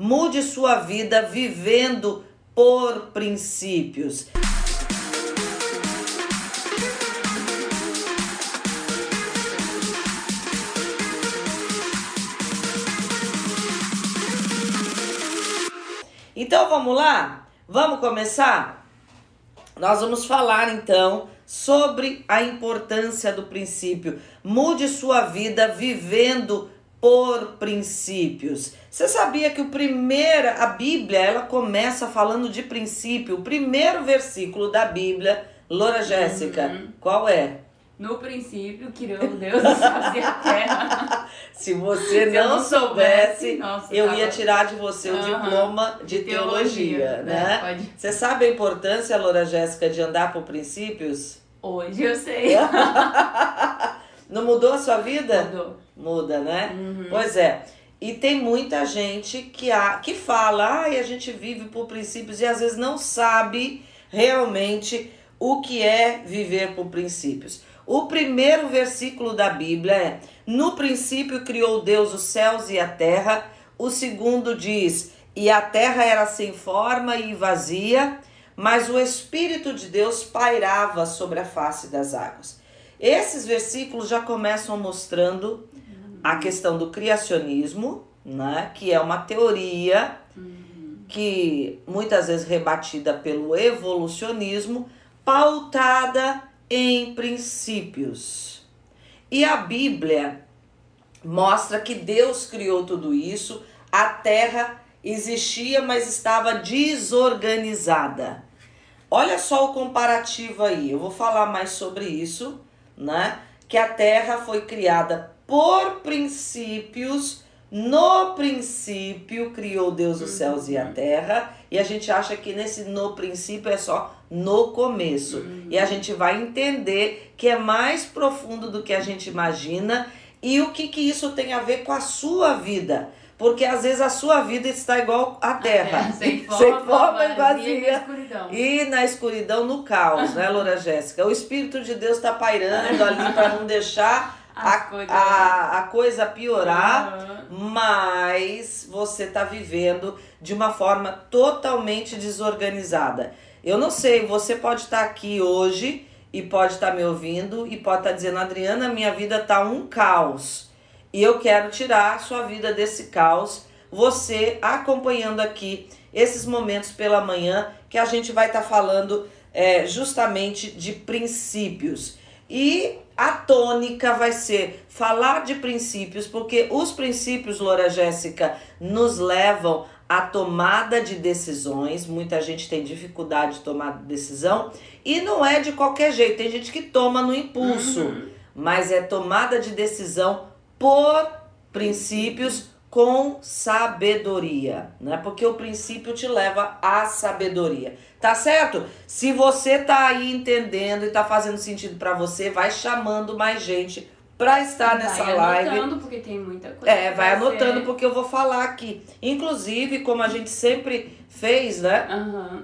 Mude sua vida vivendo por princípios. Então vamos lá? Vamos começar? Nós vamos falar então sobre a importância do princípio. Mude sua vida vivendo por princípios. Você sabia que o primeiro, a Bíblia, ela começa falando de princípio. O primeiro versículo da Bíblia, Loura Jéssica, uhum. qual é? No princípio, criou Deus os e a terra. Se você não, soubesse, nossa, eu ia tirar de você o diploma de, de teologia, teologia, né? Pode. Você sabe a importância, Loura Jéssica, de andar por princípios? Hoje eu sei. não mudou a sua vida? Mudou. Muda, né? Uhum. Pois é. E tem muita gente que, há, que fala, ah, a gente vive por princípios e às vezes não sabe realmente o que é viver por princípios. O primeiro versículo da Bíblia é: No princípio criou Deus os céus e a terra. O segundo diz: E a terra era sem forma e vazia, mas o Espírito de Deus pairava sobre a face das águas. Esses versículos já começam mostrando a questão do criacionismo, né, que é uma teoria que muitas vezes rebatida pelo evolucionismo, pautada em princípios. E a Bíblia mostra que Deus criou tudo isso, a terra existia, mas estava desorganizada. Olha só o comparativo aí, eu vou falar mais sobre isso, né? Que a terra foi criada por princípios no princípio criou Deus os céus e a uhum. terra, e a gente acha que nesse no princípio é só no começo. Uhum. E a gente vai entender que é mais profundo do que a gente imagina e o que, que isso tem a ver com a sua vida. Porque às vezes a sua vida está igual à terra. É, sem forma, sem forma e vazia. E na escuridão. E na escuridão, no caos, né, Loura Jéssica? O Espírito de Deus está pairando ali para não deixar a, a, a, coisa piorar, uhum. mas você está vivendo de uma forma totalmente desorganizada. Eu não sei, você pode estar tá aqui hoje e pode estar tá me ouvindo e pode estar tá dizendo, Adriana, minha vida tá um caos. E eu quero tirar a sua vida desse caos. Você acompanhando aqui esses momentos pela manhã que a gente vai estar tá falando é, justamente de princípios. E a tônica vai ser falar de princípios, porque os princípios, Loura Jéssica, nos levam à tomada de decisões. Muita gente tem dificuldade de tomar decisão e não é de qualquer jeito. Tem gente que toma no impulso, uhum. mas é tomada de decisão por princípios com sabedoria, né? Porque o princípio te leva à sabedoria. Tá certo? Se você tá aí entendendo e tá fazendo sentido para você, vai chamando mais gente para estar nessa vai live. Vai anotando porque tem muita coisa. É, vai anotando porque eu vou falar aqui. Inclusive, como a gente sempre fez, né? Uhum.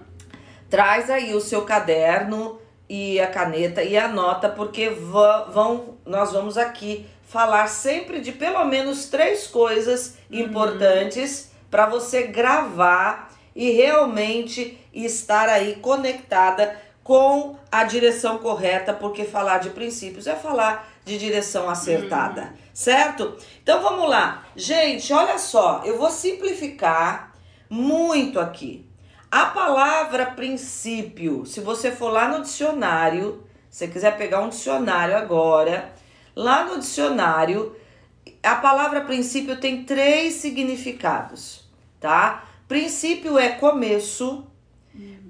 Traz aí o seu caderno e a caneta e anota porque vão nós vamos aqui falar sempre de pelo menos três coisas uhum. importantes para você gravar e realmente estar aí conectada com a direção correta, porque falar de princípios é falar de direção acertada, uhum. certo? Então vamos lá. Gente, olha só, eu vou simplificar muito aqui. A palavra princípio, se você for lá no dicionário, se quiser pegar um dicionário agora, lá no dicionário, a palavra princípio tem três significados, tá? Princípio é começo.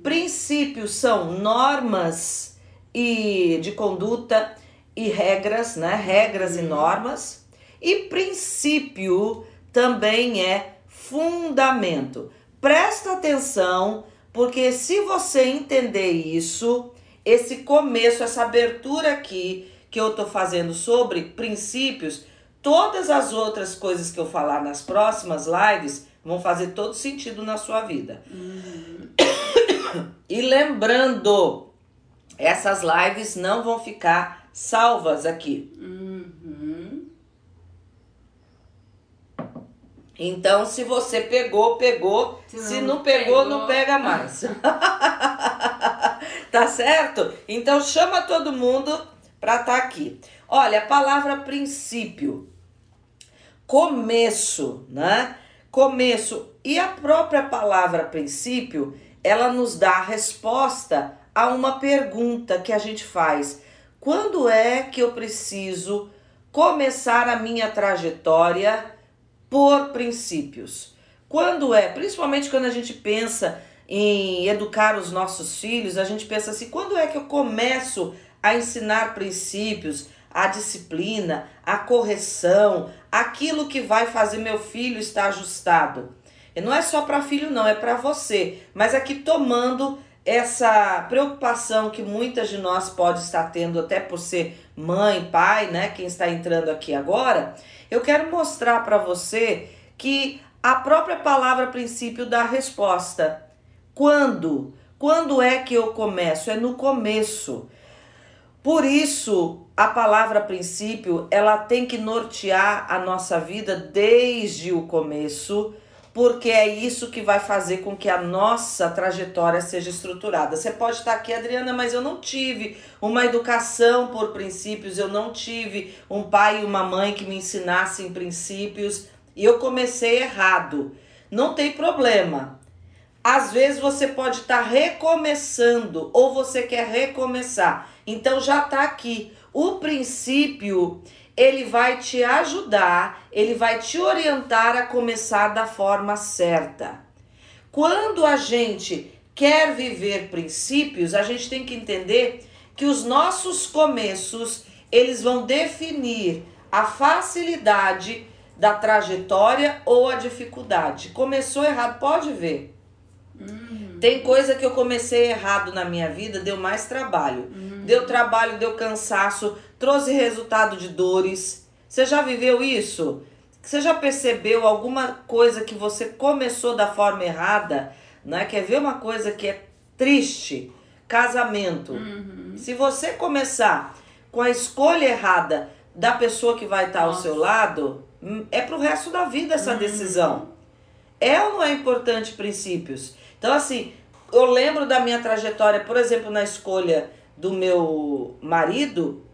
Princípios são normas e de conduta e regras, né? Regras e normas. E princípio também é fundamento. Presta atenção, porque se você entender isso, esse começo, essa abertura aqui que eu tô fazendo sobre princípios, todas as outras coisas que eu falar nas próximas lives vão fazer todo sentido na sua vida. Uhum. E lembrando, essas lives não vão ficar salvas aqui. Uhum. Então, se você pegou, pegou. Se, se não, não pegou, pegou, não pega mais. tá certo? Então, chama todo mundo para estar tá aqui. Olha, a palavra princípio, começo, né? Começo e a própria palavra princípio, ela nos dá a resposta a uma pergunta que a gente faz. Quando é que eu preciso começar a minha trajetória por princípios? Quando é, principalmente quando a gente pensa em educar os nossos filhos, a gente pensa assim: quando é que eu começo a ensinar princípios, a disciplina, a correção, aquilo que vai fazer meu filho estar ajustado? E não é só para filho, não, é para você. Mas aqui tomando essa preocupação que muitas de nós pode estar tendo até por ser mãe, pai, né, quem está entrando aqui agora, eu quero mostrar para você que a própria palavra princípio dá resposta. Quando? Quando é que eu começo? É no começo. Por isso, a palavra princípio, ela tem que nortear a nossa vida desde o começo porque é isso que vai fazer com que a nossa trajetória seja estruturada. Você pode estar aqui, Adriana, mas eu não tive uma educação por princípios, eu não tive um pai e uma mãe que me ensinassem princípios e eu comecei errado. Não tem problema. Às vezes você pode estar recomeçando ou você quer recomeçar. Então já está aqui. O princípio ele vai te ajudar, ele vai te orientar a começar da forma certa. Quando a gente quer viver princípios, a gente tem que entender que os nossos começos, eles vão definir a facilidade da trajetória ou a dificuldade. Começou errado, pode ver. Uhum. Tem coisa que eu comecei errado na minha vida, deu mais trabalho. Uhum. Deu trabalho, deu cansaço, trouxe resultado de dores. Você já viveu isso? Você já percebeu alguma coisa que você começou da forma errada? Né? Quer ver uma coisa que é triste? Casamento. Uhum. Se você começar com a escolha errada da pessoa que vai estar ao seu lado, hum, é pro resto da vida essa uhum. decisão. É ou não é importante princípios? Então, assim, eu lembro da minha trajetória, por exemplo, na escolha do meu marido,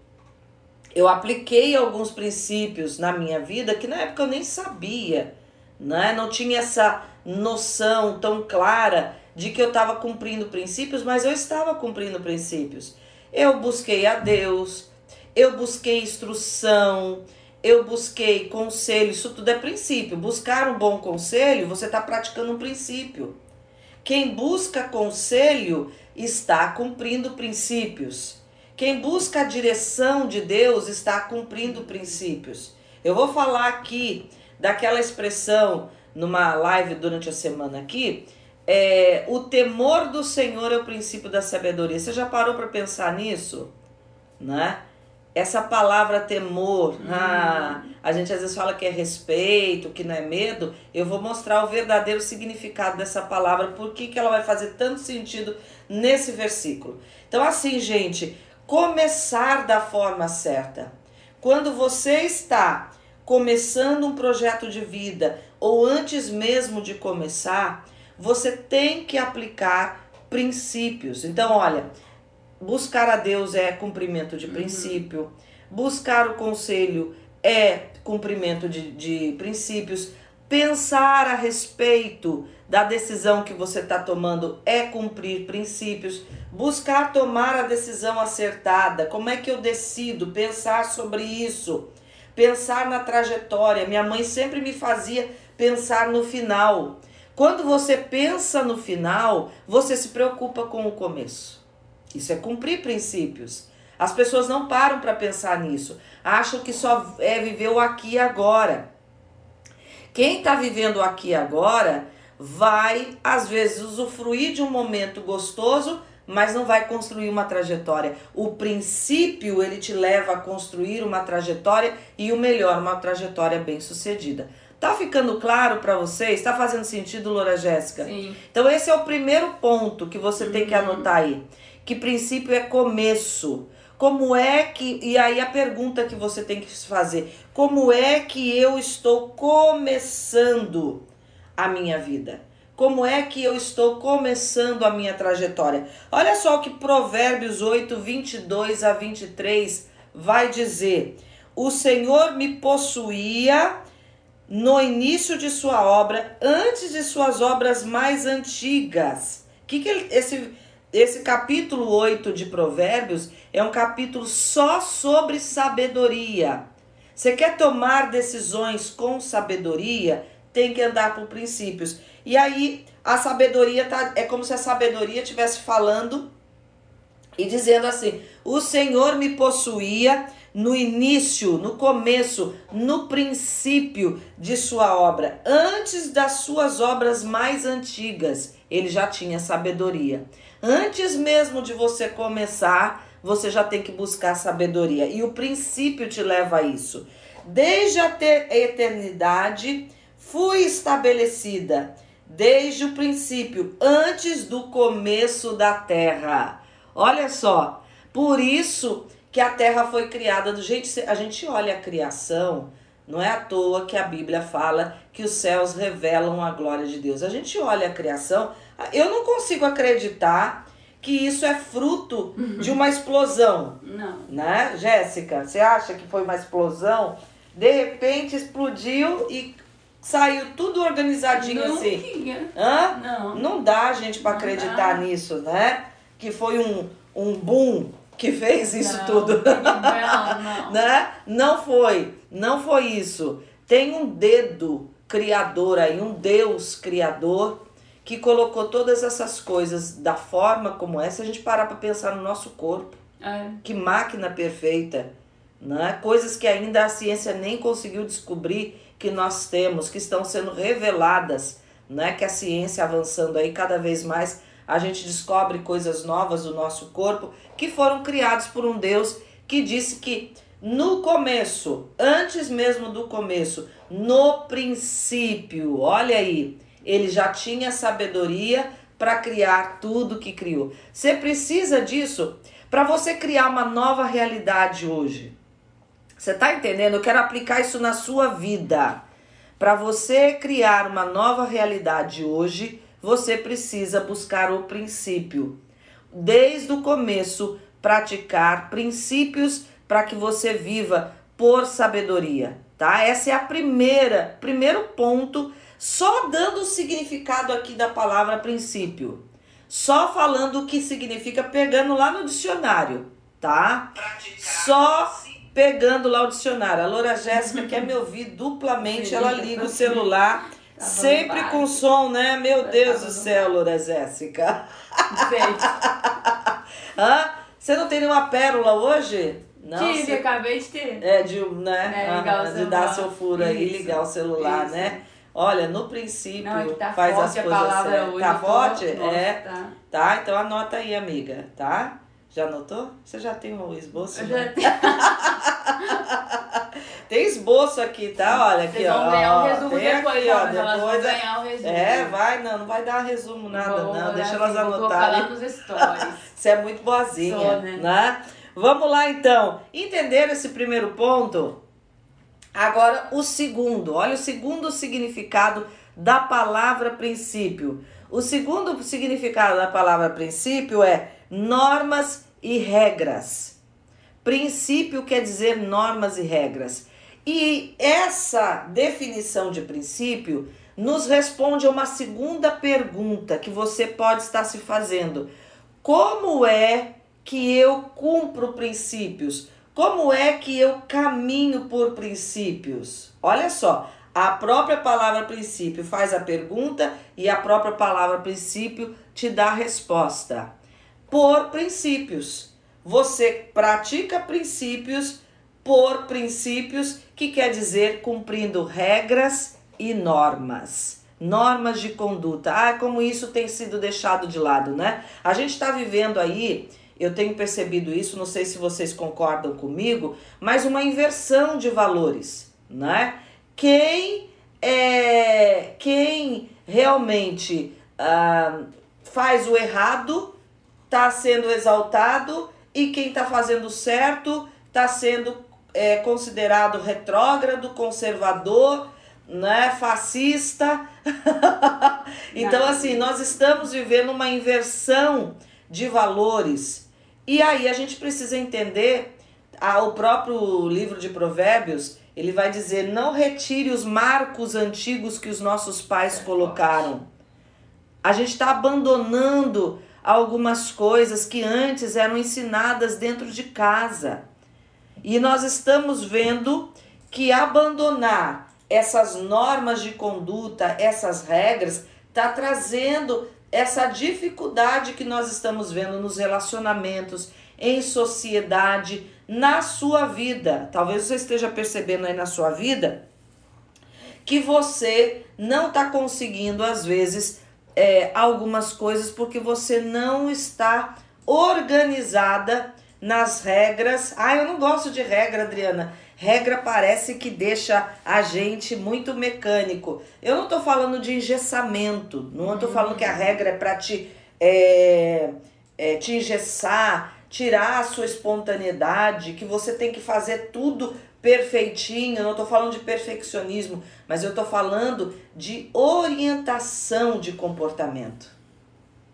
eu apliquei alguns princípios na minha vida que na época eu nem sabia, né? Não tinha essa noção tão clara de que eu estava cumprindo princípios, mas eu estava cumprindo princípios. Eu busquei a Deus, eu busquei instrução, eu busquei conselho, isso tudo é princípio. Buscar um bom conselho, você está praticando um princípio. Quem busca conselho está cumprindo princípios. Quem busca a direção de Deus está cumprindo princípios. Eu vou falar aqui daquela expressão numa live durante a semana aqui. É, o temor do Senhor é o princípio da sabedoria. Você já parou para pensar nisso? Né? Essa palavra temor, hum. ah, a gente às vezes fala que é respeito, que não é medo. Eu vou mostrar o verdadeiro significado dessa palavra, por que, que ela vai fazer tanto sentido nesse versículo. Então, assim, gente, começar da forma certa. Quando você está começando um projeto de vida ou antes mesmo de começar, você tem que aplicar princípios. Então, olha, buscar a Deus é cumprimento de uhum. princípio, buscar o conselho é cumprimento de, de princípios, pensar a respeito da decisão que você está tomando é cumprir princípios, buscar tomar a decisão acertada. Como é que eu decido? Pensar sobre isso, pensar na trajetória. Minha mãe sempre me fazia pensar no final. Quando você pensa no final, você se preocupa com o começo. Isso é cumprir princípios. As pessoas não param para pensar nisso, acham que só é viver o aqui e agora. Quem está vivendo aqui e agora vai, às vezes, usufruir de um momento gostoso, mas não vai construir uma trajetória. O princípio, ele te leva a construir uma trajetória e o melhor, uma trajetória bem sucedida. Tá ficando claro para vocês? Tá fazendo sentido, Loura Jéssica? Sim. Então esse é o primeiro ponto que você uhum. tem que uhum. anotar aí. Que princípio é começo. Como é que. E aí a pergunta que você tem que fazer: como é que eu estou começando a minha vida? Como é que eu estou começando a minha trajetória? Olha só o que Provérbios 8, 22 a 23 vai dizer: O Senhor me possuía no início de sua obra, antes de suas obras mais antigas. Que que ele, esse esse capítulo 8 de Provérbios é um capítulo só sobre sabedoria. Você quer tomar decisões com sabedoria, tem que andar por princípios. E aí a sabedoria tá, é como se a sabedoria estivesse falando e dizendo assim: "O Senhor me possuía no início, no começo, no princípio de sua obra, antes das suas obras mais antigas, ele já tinha sabedoria. Antes mesmo de você começar, você já tem que buscar sabedoria. E o princípio te leva a isso. Desde a eternidade fui estabelecida, desde o princípio, antes do começo da terra. Olha só, por isso que a terra foi criada do jeito a gente olha a criação, não é à toa que a Bíblia fala que os céus revelam a glória de Deus. A gente olha a criação, eu não consigo acreditar que isso é fruto de uma explosão. Não. Né, Jéssica? Você acha que foi uma explosão? De repente explodiu e saiu tudo organizadinho Não assim. tinha. Hã? Não. Não dá, gente, para acreditar dá. nisso, né? Que foi um, um boom que fez isso Não, tudo. Não, não. né? Não foi, não foi isso. Tem um dedo criador aí, um Deus criador que colocou todas essas coisas da forma como é. Se a gente parar para pensar no nosso corpo, É. que máquina perfeita, né? Coisas que ainda a ciência nem conseguiu descobrir que nós temos, que estão sendo reveladas, né? Que a ciência avançando aí cada vez mais, a gente descobre coisas novas do nosso corpo que foram criados por um Deus que disse que no começo, antes mesmo do começo, no princípio, olha aí, ele já tinha sabedoria para criar tudo que criou. Você precisa disso para você criar uma nova realidade hoje. Você tá entendendo? Eu quero aplicar isso na sua vida. Para você criar uma nova realidade hoje, você precisa buscar o princípio. Desde o começo, praticar princípios para que você viva por sabedoria, tá? Essa é a primeira, primeiro ponto, só dando o significado aqui da palavra princípio. Só falando o que significa pegando lá no dicionário, tá? Só pegando lá o dicionário. A Loura Jéssica quer me ouvir duplamente, ela liga o celular, Tá sempre com som, né? Meu Tá Deus do céu, Loura Jéssica. Hã? Você não tem nenhuma pérola hoje? Não. Tive, você- acabei de ter. É, de, né? É, ligar o Aham, de dar seu furo aí, ligar o celular, isso. né? Olha, no princípio, Não, é que tá faz forte as a coisas palavra certas. hoje. Tá tô- forte? Nossa, É. Tá. Tá, então anota aí, amiga, tá? Já anotou? Você já tem o esboço? Eu né? já Tem esboço aqui, tá? Olha aqui, Vocês ó. vão ganhar o ó, resumo tem depois, aqui, ó, elas vão Depois é- ganhar o resumo. É, vai, não, não vai dar resumo nada, Vou não. Deixa assim, elas Vou colocar lá anotarem. nos stories. Você é muito boazinha, Sou, né? né? Vamos lá então. Entenderam esse primeiro ponto? Agora o segundo. Olha o segundo significado da palavra princípio. O segundo significado da palavra princípio é normas e regras. Princípio quer dizer normas e regras. E essa definição de princípio nos responde a uma segunda pergunta que você pode estar se fazendo. Como é que eu cumpro princípios? Como é que eu caminho por princípios? Olha só, a própria palavra princípio faz a pergunta e a própria palavra princípio te dá a resposta. Por princípios. Você pratica princípios por princípios, que quer dizer cumprindo regras e normas. Normas de conduta. Ah, como isso tem sido deixado de lado, né? A gente está vivendo aí, eu tenho percebido isso, não sei se vocês concordam comigo, mas uma inversão de valores, né? Quem é quem realmente ah, faz o errado está sendo exaltado e quem está fazendo certo está sendo é, considerado retrógrado, conservador, né, fascista. então, assim, nós estamos vivendo uma inversão de valores. E aí a gente precisa entender, ah, o próprio livro de Provérbios, ele vai dizer: não retire os marcos antigos que os nossos pais colocaram. A gente está abandonando algumas coisas que antes eram ensinadas dentro de casa. E nós estamos vendo que abandonar essas normas de conduta, essas regras, está trazendo essa dificuldade que nós estamos vendo nos relacionamentos, em sociedade, na sua vida. Talvez você esteja percebendo aí na sua vida que você não está conseguindo, às vezes, é, algumas coisas porque você não está organizada nas regras. Ah, eu não gosto de regra, Adriana. Regra parece que deixa a gente muito mecânico. Eu não estou falando de engessamento, não estou falando que a regra é para te, é, é, te engessar, tirar a sua espontaneidade, que você tem que fazer tudo perfeitinho. Eu não estou falando de perfeccionismo, mas eu estou falando de orientação de comportamento.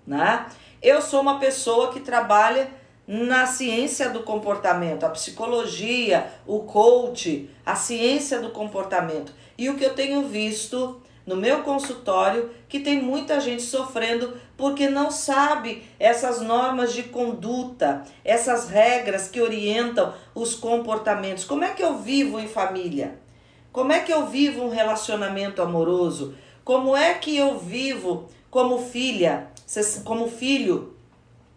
Né? Eu sou uma pessoa que trabalha na ciência do comportamento, a psicologia, o coach, a ciência do comportamento. E o que eu tenho visto no meu consultório que tem muita gente sofrendo porque não sabe essas normas de conduta, essas regras que orientam os comportamentos. Como é que eu vivo em família? Como é que eu vivo um relacionamento amoroso? Como é que eu vivo como filha, como filho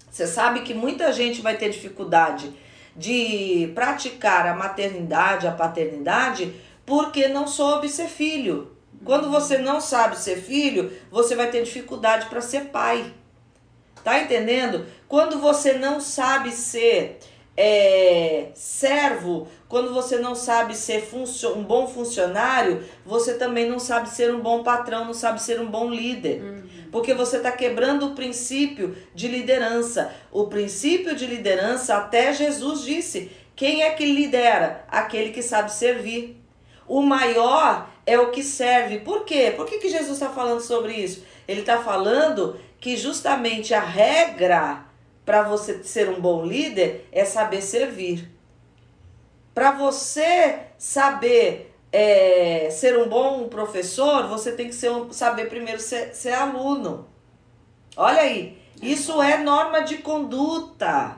você sabe que muita gente vai ter dificuldade de praticar a maternidade, a paternidade, porque não soube ser filho. Quando você não sabe ser filho, você vai ter dificuldade para ser pai. Tá entendendo? Quando você não sabe ser é, servo, quando você não sabe ser um bom funcionário, você também não sabe ser um bom patrão, não sabe ser um bom líder. Uhum. Porque você está quebrando o princípio de liderança. O princípio de liderança, até Jesus disse: quem é que lidera? Aquele que sabe servir. O maior é o que serve. Por quê? Por que, que Jesus está falando sobre isso? Ele está falando que justamente a regra para você ser um bom líder é saber servir. Para você saber é, ser um bom professor, você tem que ser um, saber primeiro ser, ser aluno. Olha aí, isso é norma de conduta.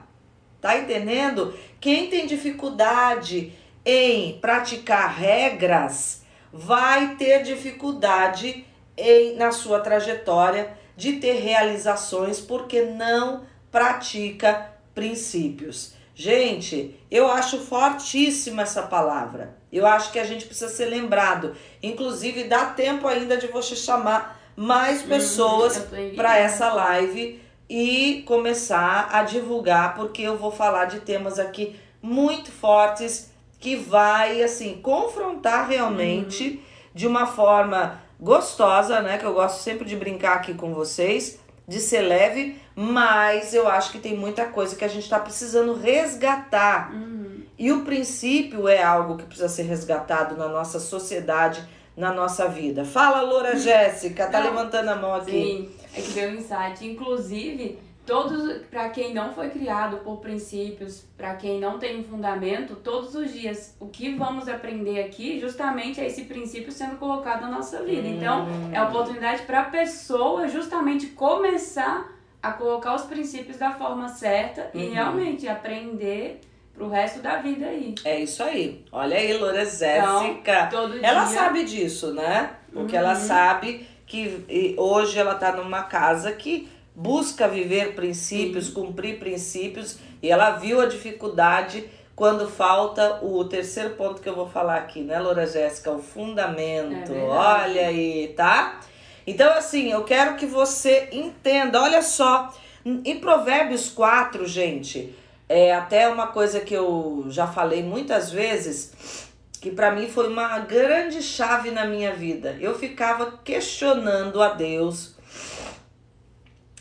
Tá entendendo? Quem tem dificuldade em praticar regras vai ter dificuldade em, na sua trajetória de ter realizações porque não pratica princípios. Gente, eu acho fortíssima essa palavra. Eu acho que a gente precisa ser lembrado. Inclusive, dá tempo ainda de você chamar mais uhum, pessoas uhum, para essa live e começar a divulgar, porque eu vou falar de temas aqui muito fortes que vai assim confrontar realmente uhum. de uma forma gostosa, né? Que eu gosto sempre de brincar aqui com vocês, de ser leve, mas eu acho que tem muita coisa que a gente está precisando resgatar. Uhum. E o princípio é algo que precisa ser resgatado na nossa sociedade, na nossa vida. Fala, Loura Jéssica, tá Não, levantando a mão aqui. Sim, é que deu um insight. Inclusive, todos para quem não foi criado por princípios, para quem não tem um fundamento, todos os dias o que vamos aprender aqui justamente é esse princípio sendo colocado na nossa vida. Então, é a oportunidade para a pessoa justamente começar a colocar os princípios da forma certa uhum. e realmente aprender pro resto da vida aí. É isso aí. Olha aí, Loura Jéssica. Então, ela dia... sabe disso, né? Porque uhum. ela sabe que hoje ela tá numa casa que busca viver princípios, Sim. cumprir princípios, e ela viu a dificuldade quando falta o terceiro ponto que eu vou falar aqui, né, Loura Jéssica? O fundamento. É Olha aí, tá? Então, assim, eu quero que você entenda, olha só, em Provérbios 4, gente, é até uma coisa que eu já falei muitas vezes, que para mim foi uma grande chave na minha vida. Eu ficava questionando a Deus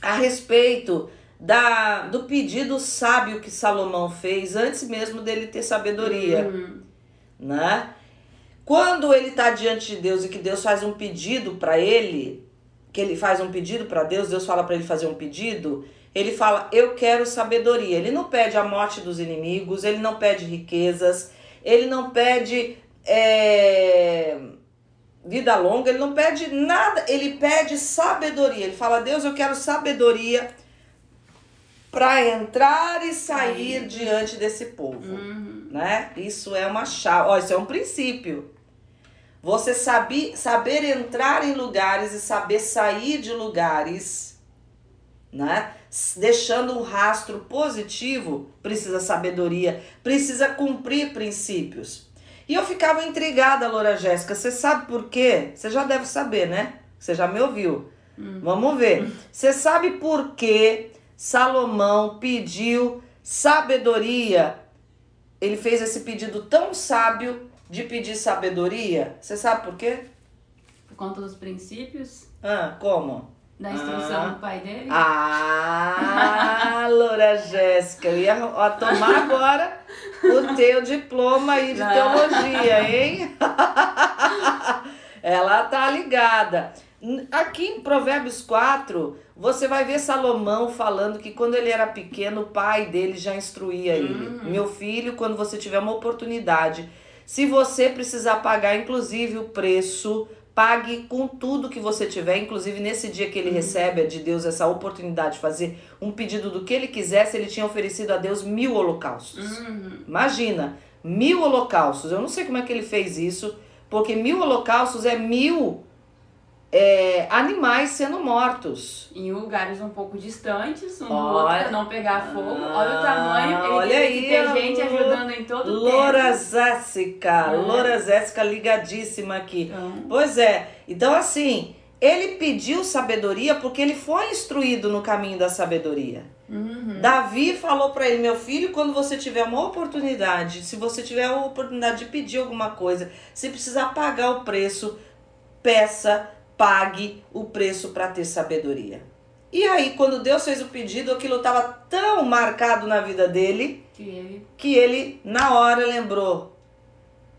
a respeito da, do pedido sábio que Salomão fez antes mesmo dele ter sabedoria, Uhum. né? Quando ele está diante de Deus e que Deus faz um pedido para ele, que ele faz um pedido para Deus, Deus fala para ele fazer um pedido, ele fala: Eu quero sabedoria. Ele não pede a morte dos inimigos, ele não pede riquezas, ele não pede é, vida longa, ele não pede nada, ele pede sabedoria. Ele fala: Deus, eu quero sabedoria para entrar e sair diante desse povo Uhum. né? Isso é uma chave, ó, isso é um princípio. Você saber, saber entrar em lugares e saber sair de lugares, né? Deixando um rastro positivo, precisa sabedoria, precisa cumprir princípios. E eu ficava intrigada, Loura Jéssica, você sabe por quê? Você já deve saber, né? Você já me ouviu. Vamos ver. Você sabe por que Salomão pediu sabedoria ele fez esse pedido tão sábio de pedir sabedoria. Você sabe por quê? Por conta dos princípios Ah, como? Da instrução Ah. do pai dele. Ah, Loura Jéssica, eu ia ó, tomar agora o teu diploma aí de Não. teologia, hein? Ela tá ligada. Aqui em Provérbios 4, você vai ver Salomão falando que quando ele era pequeno, o pai dele já instruía ele. Hum. Meu filho, quando você tiver uma oportunidade, se você precisar pagar, inclusive, o preço, pague com tudo que você tiver, inclusive nesse dia que ele recebe de Deus essa oportunidade de fazer um pedido do que ele quisesse, ele tinha oferecido a Deus mil holocaustos. Uhum. Imagina, mil holocaustos. Eu não sei como é que ele fez isso, porque mil holocaustos é mil é, animais sendo mortos. Em lugares um pouco distantes, um do Olha. outro, pra não pegar fogo. Olha o tamanho. Ele olha aí, que ter a gente ajudando em todo o Loura tempo. Jéssica, É. Loura ligadíssima aqui. Então, Pois é, então assim, ele pediu sabedoria porque ele foi instruído no caminho da sabedoria. uhum. Davi falou pra ele, meu filho, quando você tiver uma oportunidade, se você tiver a oportunidade de pedir alguma coisa, se precisar pagar o preço, peça, pague o preço para ter sabedoria. E aí, quando Deus fez o pedido, aquilo estava tão marcado na vida dele Que ele que ele na hora lembrou: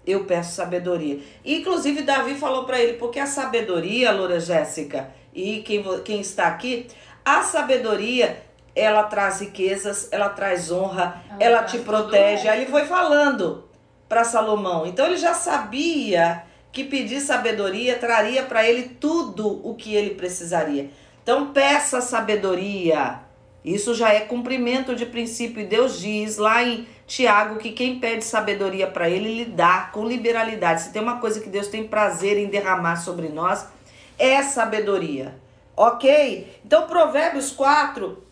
eu peço sabedoria. E, inclusive Davi falou para ele, porque a sabedoria, Loura Jéssica, e quem, quem está aqui, a sabedoria ela traz riquezas, ela traz honra, Ela ela te protege. Aí ele foi falando para Salomão. Então ele já sabia que pedir sabedoria traria para ele tudo o que ele precisaria. Então peça sabedoria. Isso já é cumprimento de princípio. E Deus diz lá em Tiago que quem pede sabedoria para ele, ele dá com liberalidade. Se tem uma coisa que Deus tem prazer em derramar sobre nós, é sabedoria. Ok? Então, Provérbios 4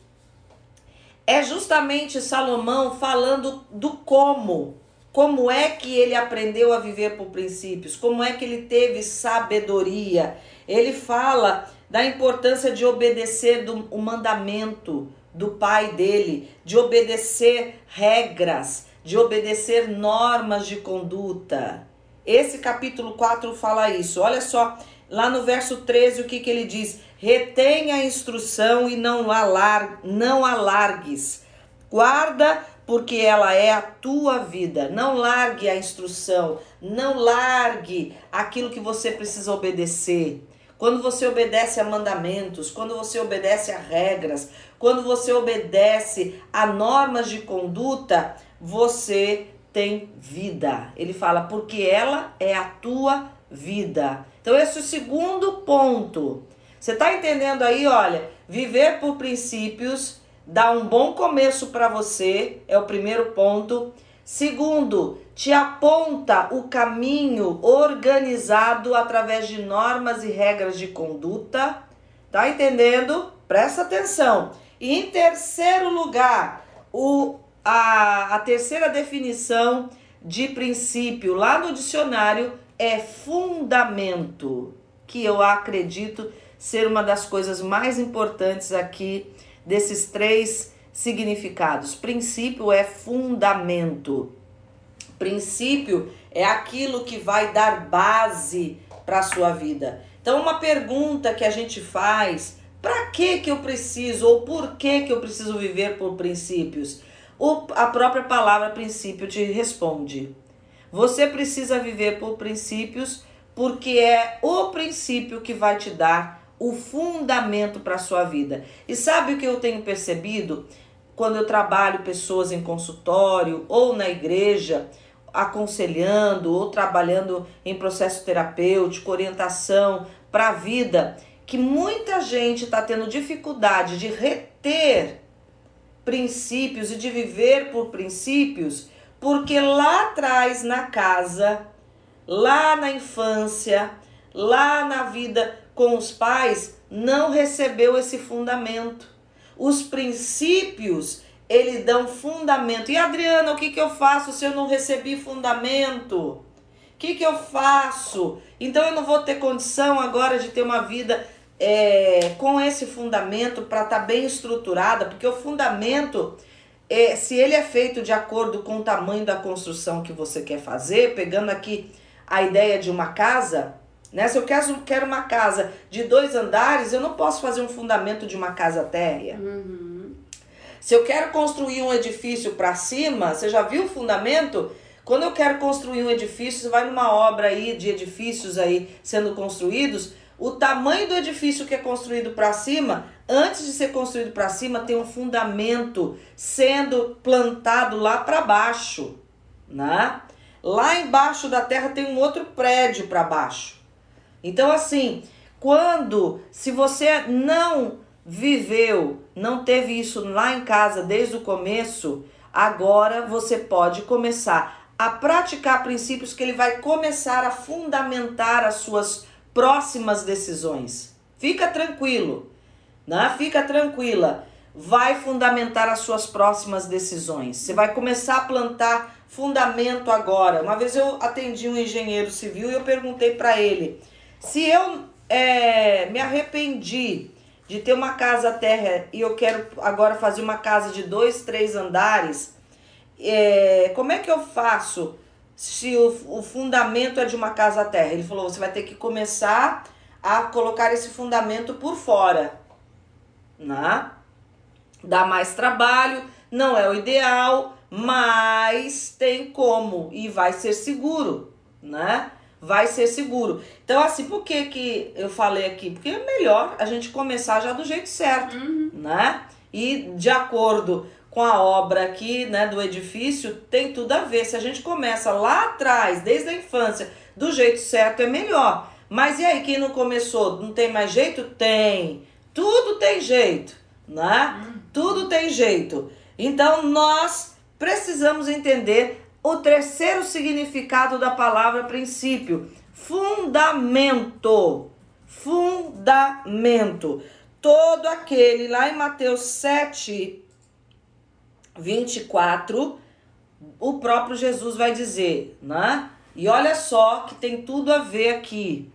é justamente Salomão falando do como. Como é que ele aprendeu a viver por princípios? Como é que ele teve sabedoria? Ele fala da importância de obedecer do, o mandamento do pai dele, de obedecer regras, de obedecer normas de conduta. Esse capítulo 4 fala isso. Olha só, lá no verso 13, o que, que ele diz? Retém a instrução e não, alar, não alargues. Guarda, porque ela é a tua vida. Não largue a instrução, não largue aquilo que você precisa obedecer. Quando você obedece a mandamentos, quando você obedece a regras, quando você obedece a normas de conduta, você tem vida. Ele fala, porque ela é a tua vida. Então, esse é o segundo ponto. Você está entendendo aí? Olha, viver por princípios dá um bom começo para você, é o primeiro ponto. Segundo, te aponta o caminho organizado através de normas e regras de conduta. Tá entendendo? Presta atenção. E em terceiro lugar, o, a, a terceira definição de princípio lá no dicionário é fundamento, que eu acredito ser uma das coisas mais importantes aqui desses três significados. Princípio é fundamento. Princípio é aquilo que vai dar base para a sua vida. Então, uma pergunta que a gente faz: para que que eu preciso ou por que que eu preciso viver por princípios? O, a própria palavra princípio te responde. Você precisa viver por princípios porque é o princípio que vai te dar o fundamento para a sua vida. E sabe o que eu tenho percebido quando eu trabalho pessoas em consultório ou na igreja, aconselhando ou trabalhando em processo terapêutico, orientação para a vida, que muita gente está tendo dificuldade de reter princípios e de viver por princípios, porque lá atrás na casa, lá na infância, lá na vida com os pais, não recebeu esse fundamento. Os princípios, ele dão fundamento. E Adriana, o que, que eu faço se eu não recebi fundamento? O que, que eu faço? Então eu não vou ter condição agora de ter uma vida é, com esse fundamento para estar tá bem estruturada, porque o fundamento, é, se ele é feito de acordo com o tamanho da construção que você quer fazer, pegando aqui a ideia de uma casa, né? Se eu quero, quero uma casa de dois andares, eu não posso fazer um fundamento de uma casa térrea. Uhum. Se eu quero construir um edifício para cima, você já viu o fundamento? Quando eu quero construir um edifício, você vai numa obra aí de edifícios aí sendo construídos, o tamanho do edifício que é construído para cima, antes de ser construído para cima, tem um fundamento sendo plantado lá para baixo, né? Lá embaixo da terra tem um outro prédio para baixo. Então assim, quando se você não viveu, não teve isso lá em casa desde o começo, agora você pode começar a praticar princípios que ele vai começar a fundamentar as suas próximas decisões. Fica tranquilo, né? Fica tranquila. Vai fundamentar as suas próximas decisões. Você vai começar a plantar fundamento agora. Uma vez eu atendi um engenheiro civil e eu perguntei para ele se eu é, me arrependi de ter uma casa terra e eu quero agora fazer uma casa de dois, três andares, é, como é que eu faço? se o, o fundamento é de uma casa terra. Ele falou: você vai ter que começar a colocar esse fundamento por fora, né? Dá mais trabalho, não é o ideal, mas tem como e vai ser seguro, né? Vai ser seguro. Então, assim, por que, que eu falei aqui? Porque é melhor a gente começar já do jeito certo, uhum. né? E de acordo com a obra aqui, né, do edifício, tem tudo a ver. Se a gente começa lá atrás, desde a infância, do jeito certo, é melhor. Mas e aí, quem não começou, não tem mais jeito? Tem. Tudo tem jeito, né? Hum. Tudo tem jeito. Então, nós precisamos entender o terceiro significado da palavra princípio: fundamento. Fundamento. Todo aquele, lá em Mateus 7, 24, o próprio Jesus vai dizer, né? E olha só que tem tudo a ver aqui.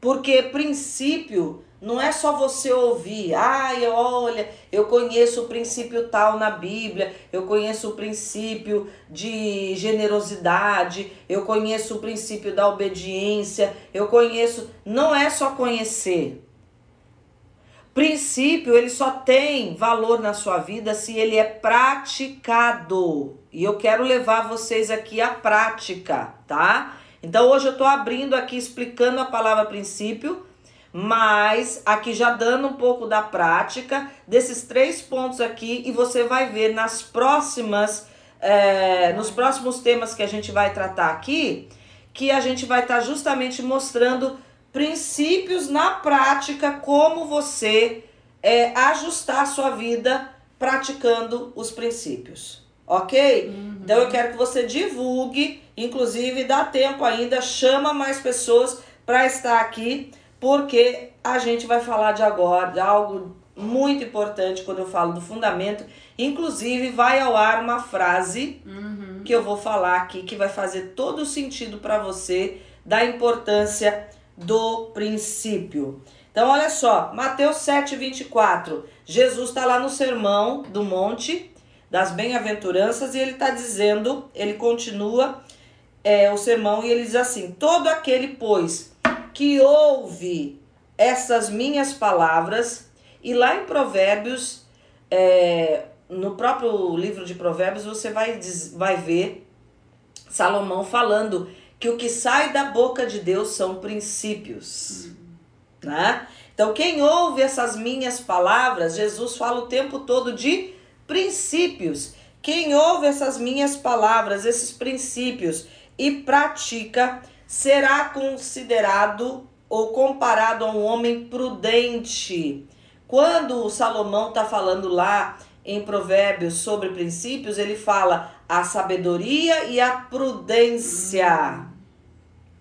Porque princípio não é só você ouvir, ai, olha, eu conheço o princípio tal na Bíblia, eu conheço o princípio de generosidade, eu conheço o princípio da obediência, eu conheço. Não é só conhecer. Princípio, ele só tem valor na sua vida se ele é praticado. E eu quero levar vocês aqui à prática, tá? Então hoje eu tô abrindo aqui explicando a palavra princípio, mas aqui já dando um pouco da prática desses três pontos aqui e você vai ver nas próximas, é, nos próximos temas que a gente vai tratar aqui, que a gente vai estar tá justamente mostrando princípios na prática, como você é, ajustar a sua vida praticando os princípios. Ok? Uhum. Então eu quero que você divulgue, inclusive dá tempo ainda, chama mais pessoas para estar aqui, porque a gente vai falar de agora, de algo muito importante quando eu falo do fundamento. Inclusive, vai ao ar uma frase uhum. que eu vou falar aqui que vai fazer todo o sentido para você da importância do princípio. Então, olha só, Mateus 7, 24. Jesus está lá no sermão do monte das bem-aventuranças e ele está dizendo, ele continua é, o sermão e ele diz assim: Todo aquele, pois, que ouve essas minhas palavras E lá em Provérbios, é, no próprio livro de Provérbios, você vai, vai ver Salomão falando que o que sai da boca de Deus são princípios. Uhum. Né? Então, quem ouve essas minhas palavras, Jesus fala o tempo todo de princípios. Quem ouve essas minhas palavras, esses princípios e pratica, será considerado ou comparado a um homem prudente. Quando o Salomão está falando lá em Provérbios sobre princípios, ele fala a sabedoria e a prudência.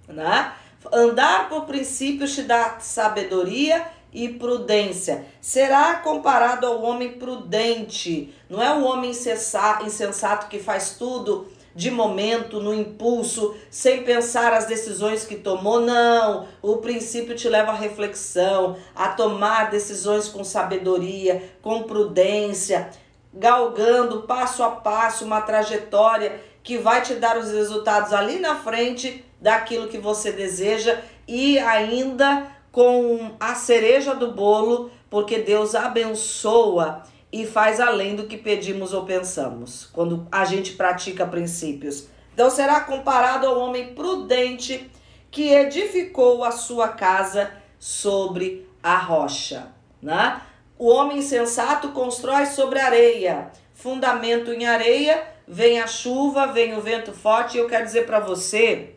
Né? Andar por princípios te dá sabedoria e prudência. Será comparado ao homem prudente. Não é o homem insensato que faz tudo de momento, no impulso, sem pensar as decisões que tomou. Não, o princípio te leva à reflexão, a tomar decisões com sabedoria, com prudência, galgando passo a passo uma trajetória que vai te dar os resultados ali na frente daquilo que você deseja e ainda com a cereja do bolo, porque Deus abençoa e faz além do que pedimos ou pensamos, quando a gente pratica princípios. Então será comparado ao homem prudente que edificou a sua casa sobre a rocha, né? O homem sensato constrói sobre areia, fundamento em areia, vem a chuva, vem o vento forte, e eu quero dizer para você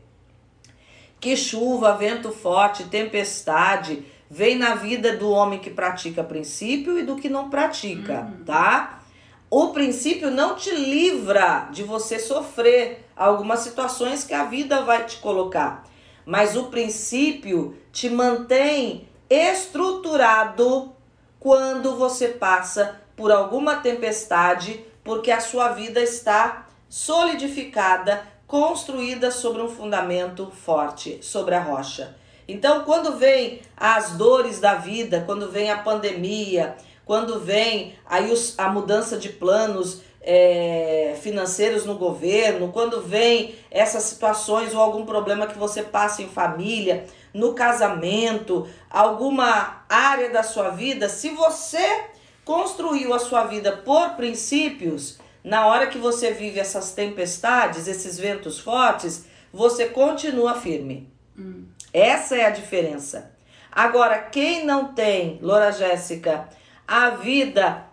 que chuva, vento forte, tempestade, vem na vida do homem que pratica princípio e do que não pratica, uhum. tá? O princípio não te livra de você sofrer algumas situações que a vida vai te colocar, mas o princípio te mantém estruturado quando você passa por alguma tempestade, porque a sua vida está solidificada, construída sobre um fundamento forte, sobre a rocha. Então, quando vem as dores da vida, quando vem a pandemia, quando vem aí os, a mudança de planos é, financeiros no governo, quando vem essas situações ou algum problema que você passa em família, no casamento, alguma área da sua vida, se você construiu a sua vida por princípios, na hora que você vive essas tempestades, esses ventos fortes, você continua firme. Hum. Essa é a diferença. Agora, quem não tem, Loura Jéssica, a vida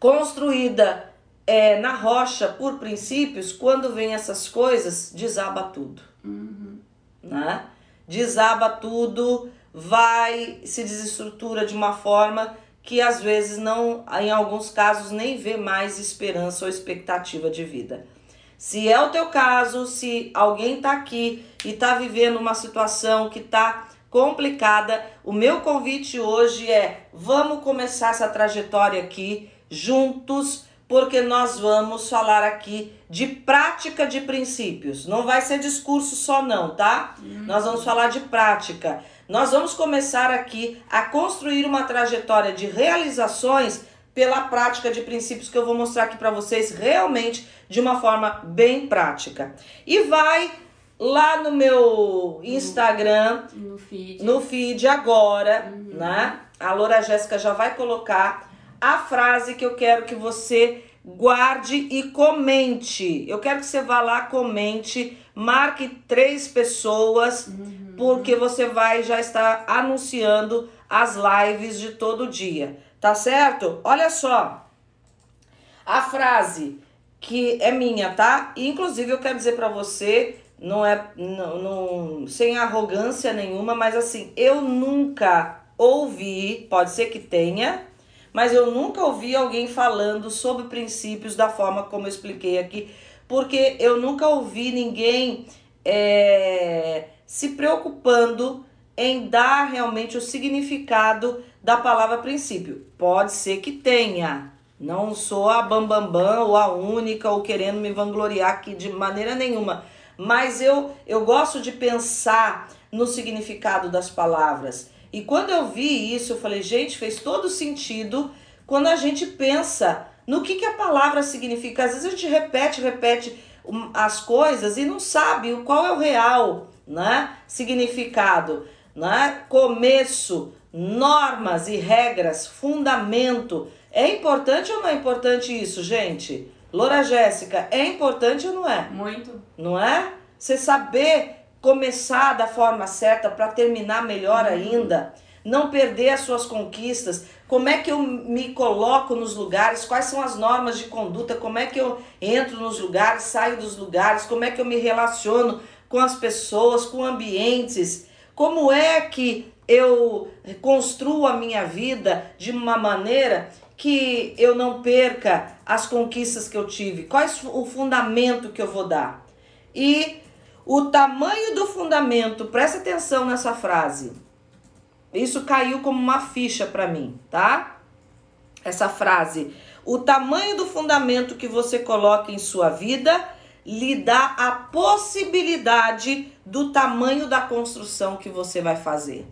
construída é, na rocha por princípios, quando vem essas coisas, desaba tudo. Uhum. Né? Desaba tudo, vai, se desestrutura de uma forma que às vezes não, em alguns casos, nem vê mais esperança ou expectativa de vida. Se é o teu caso, se alguém está aqui e está vivendo uma situação que está complicada, o meu convite hoje é: vamos começar essa trajetória aqui juntos, porque nós vamos falar aqui de prática de princípios. Não vai ser discurso só, não, tá? Uhum. Nós vamos falar de prática. Nós vamos começar aqui a construir uma trajetória de realizações pela prática de princípios que eu vou mostrar aqui para vocês realmente de uma forma bem prática. E vai lá no meu Instagram, no, no feed, no feed agora, uhum. né? A Loura Jéssica já vai colocar a frase que eu quero que você guarde e comente. Eu quero que você vá lá, comente, marque três pessoas, uhum. porque você vai já estar anunciando as lives de todo dia. Tá certo? Olha só. A frase que é minha, tá? inclusive eu quero dizer para você, não é não, não, sem arrogância nenhuma, mas assim, eu nunca ouvi, pode ser que tenha, mas eu nunca ouvi alguém falando sobre princípios da forma como eu expliquei aqui, porque eu nunca ouvi ninguém é, se preocupando em dar realmente o significado da palavra princípio. Pode ser que tenha. Não sou a bambambam bam, bam, ou a única ou querendo me vangloriar aqui de maneira nenhuma. Mas eu, eu gosto de pensar no significado das palavras. E quando eu vi isso, eu falei, gente, fez todo sentido quando a gente pensa no que, que a palavra significa. Às vezes a gente repete, repete as coisas e não sabe qual é o real né, significado né? Começo, normas e regras, fundamento. É importante ou não é importante isso, gente? Loura Jéssica, é importante ou não é? Muito. Não é? Você saber começar da forma certa para terminar melhor uhum. ainda, não perder as suas conquistas. Como é que eu me coloco nos lugares? Quais são as normas de conduta? Como é que eu entro nos lugares, saio dos lugares? Como é que eu me relaciono com as pessoas, com ambientes? Como é que eu construo a minha vida de uma maneira que eu não perca as conquistas que eu tive? Qual é o fundamento que eu vou dar? E o tamanho do fundamento, presta atenção nessa frase. Isso caiu como uma ficha para mim, tá? Essa frase. O tamanho do fundamento que você coloca em sua vida lhe dá a possibilidade do tamanho da construção que você vai fazer.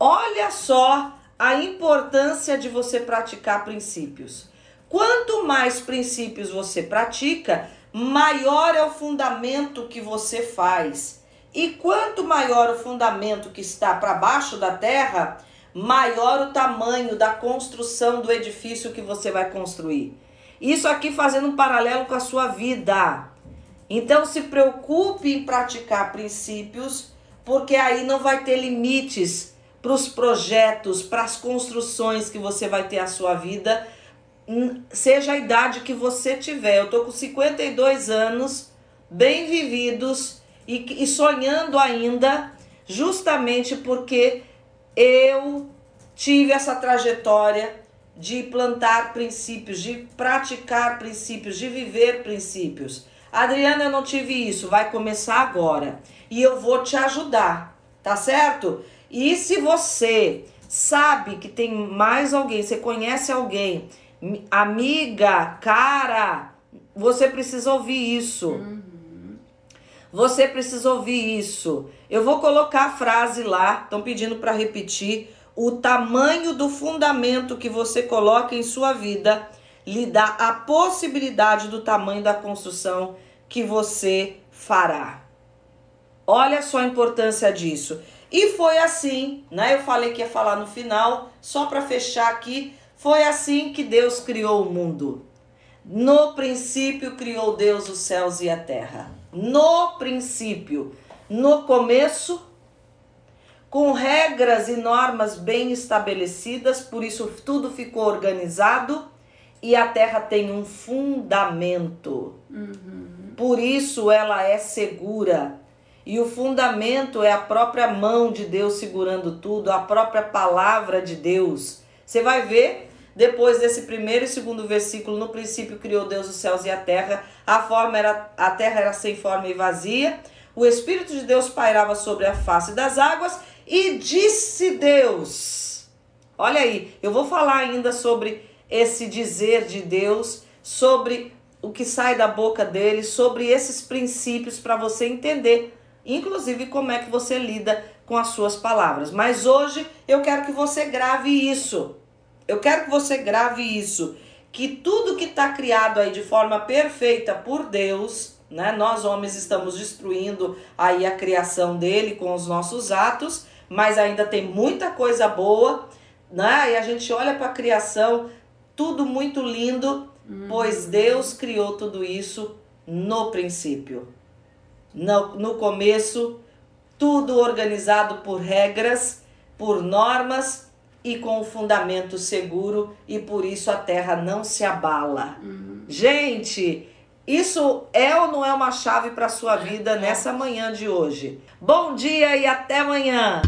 Olha só a importância de você praticar princípios. Quanto mais princípios você pratica, maior é o fundamento que você faz. E quanto maior o fundamento que está para baixo da terra, maior o tamanho da construção do edifício que você vai construir. Isso aqui fazendo um paralelo com a sua vida. Então se preocupe em praticar princípios, porque aí não vai ter limites para os projetos, para as construções que você vai ter a sua vida, hum, seja a idade que você tiver. Eu tô com 52 anos, bem vividos e, e sonhando ainda, justamente porque eu tive essa trajetória de plantar princípios, de praticar princípios, de viver princípios. Adriana, eu não tive isso, vai começar agora. E eu vou te ajudar, tá certo? E se você sabe que tem mais alguém, você conhece alguém, amiga, cara, você precisa ouvir isso. Uhum. Você precisa ouvir isso. Eu vou colocar a frase lá, estão pedindo para repetir. O tamanho do fundamento que você coloca em sua vida lhe dá a possibilidade do tamanho da construção que você fará. Olha só a importância disso. E foi assim, né? Eu falei que ia falar no final, só para fechar aqui, foi assim que Deus criou o mundo. No princípio criou Deus os céus e a terra. No princípio, no começo, com regras e normas bem estabelecidas, por isso tudo ficou organizado e a terra tem um fundamento. Uhum. Por isso ela é segura e o fundamento é a própria mão de Deus segurando tudo, a própria palavra de Deus. Você vai ver depois desse primeiro e segundo versículo, no princípio criou Deus os céus e a terra. A forma era a terra era sem forma e vazia. O espírito de Deus pairava sobre a face das águas e disse Deus. Olha aí, eu vou falar ainda sobre esse dizer de Deus, sobre o que sai da boca dele, sobre esses princípios para você entender inclusive como é que você lida com as suas palavras. Mas hoje eu quero que você grave isso. Eu quero que você grave isso, que tudo que está criado aí de forma perfeita por Deus, né? Nós homens estamos destruindo aí a criação dele com os nossos atos, mas ainda tem muita coisa boa, né? E a gente olha para a criação, tudo muito lindo, uhum. pois Deus criou tudo isso no princípio no, no começo, tudo organizado por regras, por normas e com um fundamento seguro, e por isso a terra não se abala. Uhum. Gente, isso é ou não é uma chave para sua vida nessa manhã de hoje? Bom dia e até amanhã!